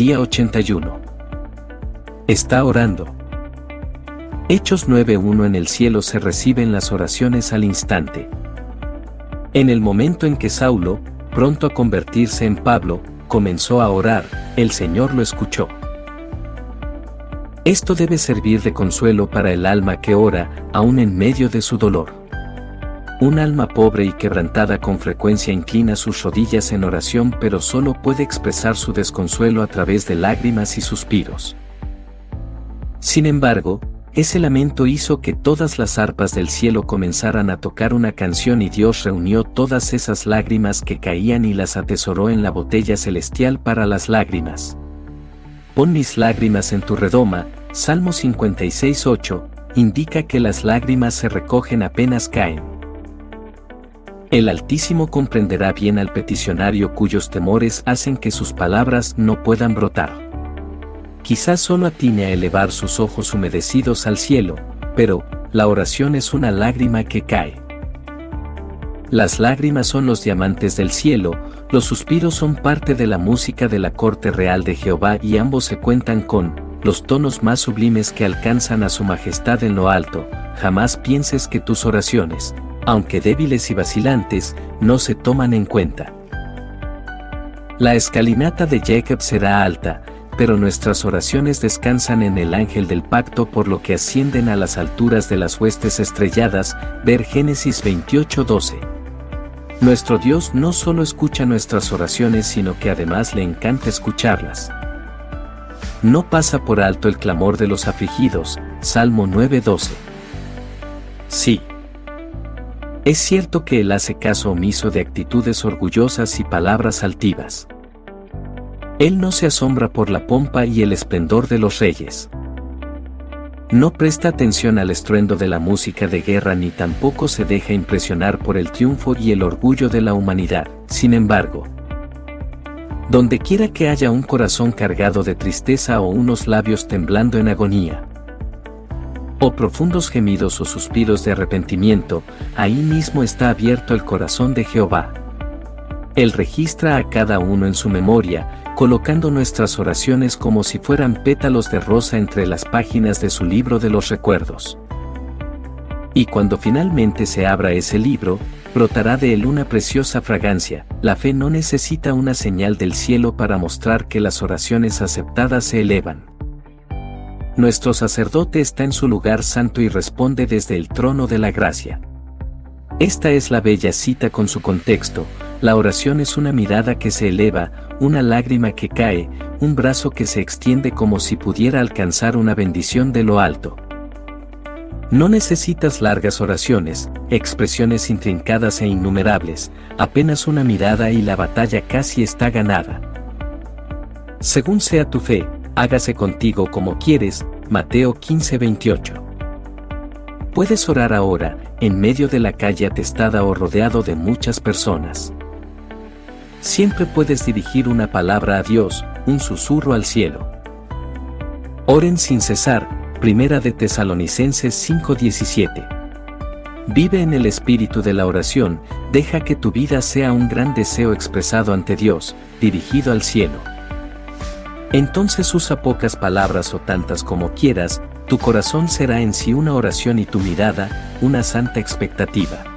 Día 81. Está orando. Hechos 9.1 En el cielo se reciben las oraciones al instante. En el momento en que Saulo, pronto a convertirse en Pablo, comenzó a orar, el Señor lo escuchó. Esto debe servir de consuelo para el alma que ora, aún en medio de su dolor. Un alma pobre y quebrantada con frecuencia inclina sus rodillas en oración pero solo puede expresar su desconsuelo a través de lágrimas y suspiros. Sin embargo, ese lamento hizo que todas las arpas del cielo comenzaran a tocar una canción y Dios reunió todas esas lágrimas que caían y las atesoró en la botella celestial para las lágrimas. Pon mis lágrimas en tu redoma, Salmo 56.8, indica que las lágrimas se recogen apenas caen. El Altísimo comprenderá bien al peticionario cuyos temores hacen que sus palabras no puedan brotar. Quizás solo atine a elevar sus ojos humedecidos al cielo, pero, la oración es una lágrima que cae. Las lágrimas son los diamantes del cielo, los suspiros son parte de la música de la corte real de Jehová y ambos se cuentan con, los tonos más sublimes que alcanzan a su majestad en lo alto, jamás pienses que tus oraciones, aunque débiles y vacilantes, no se toman en cuenta. La escalinata de Jacob será alta, pero nuestras oraciones descansan en el ángel del pacto por lo que ascienden a las alturas de las huestes estrelladas, ver Génesis 28:12. Nuestro Dios no solo escucha nuestras oraciones sino que además le encanta escucharlas. No pasa por alto el clamor de los afligidos, Salmo 9:12. Sí. Es cierto que él hace caso omiso de actitudes orgullosas y palabras altivas. Él no se asombra por la pompa y el esplendor de los reyes. No presta atención al estruendo de la música de guerra ni tampoco se deja impresionar por el triunfo y el orgullo de la humanidad. Sin embargo, donde quiera que haya un corazón cargado de tristeza o unos labios temblando en agonía, o profundos gemidos o suspiros de arrepentimiento, ahí mismo está abierto el corazón de Jehová. Él registra a cada uno en su memoria, colocando nuestras oraciones como si fueran pétalos de rosa entre las páginas de su libro de los recuerdos. Y cuando finalmente se abra ese libro, brotará de él una preciosa fragancia. La fe no necesita una señal del cielo para mostrar que las oraciones aceptadas se elevan. Nuestro sacerdote está en su lugar santo y responde desde el trono de la gracia. Esta es la bella cita con su contexto, la oración es una mirada que se eleva, una lágrima que cae, un brazo que se extiende como si pudiera alcanzar una bendición de lo alto. No necesitas largas oraciones, expresiones intrincadas e innumerables, apenas una mirada y la batalla casi está ganada. Según sea tu fe, hágase contigo como quieres, Mateo 15:28. Puedes orar ahora, en medio de la calle atestada o rodeado de muchas personas. Siempre puedes dirigir una palabra a Dios, un susurro al cielo. Oren sin cesar, Primera de Tesalonicenses 5:17. Vive en el espíritu de la oración, deja que tu vida sea un gran deseo expresado ante Dios, dirigido al cielo. Entonces usa pocas palabras o tantas como quieras, tu corazón será en sí una oración y tu mirada, una santa expectativa.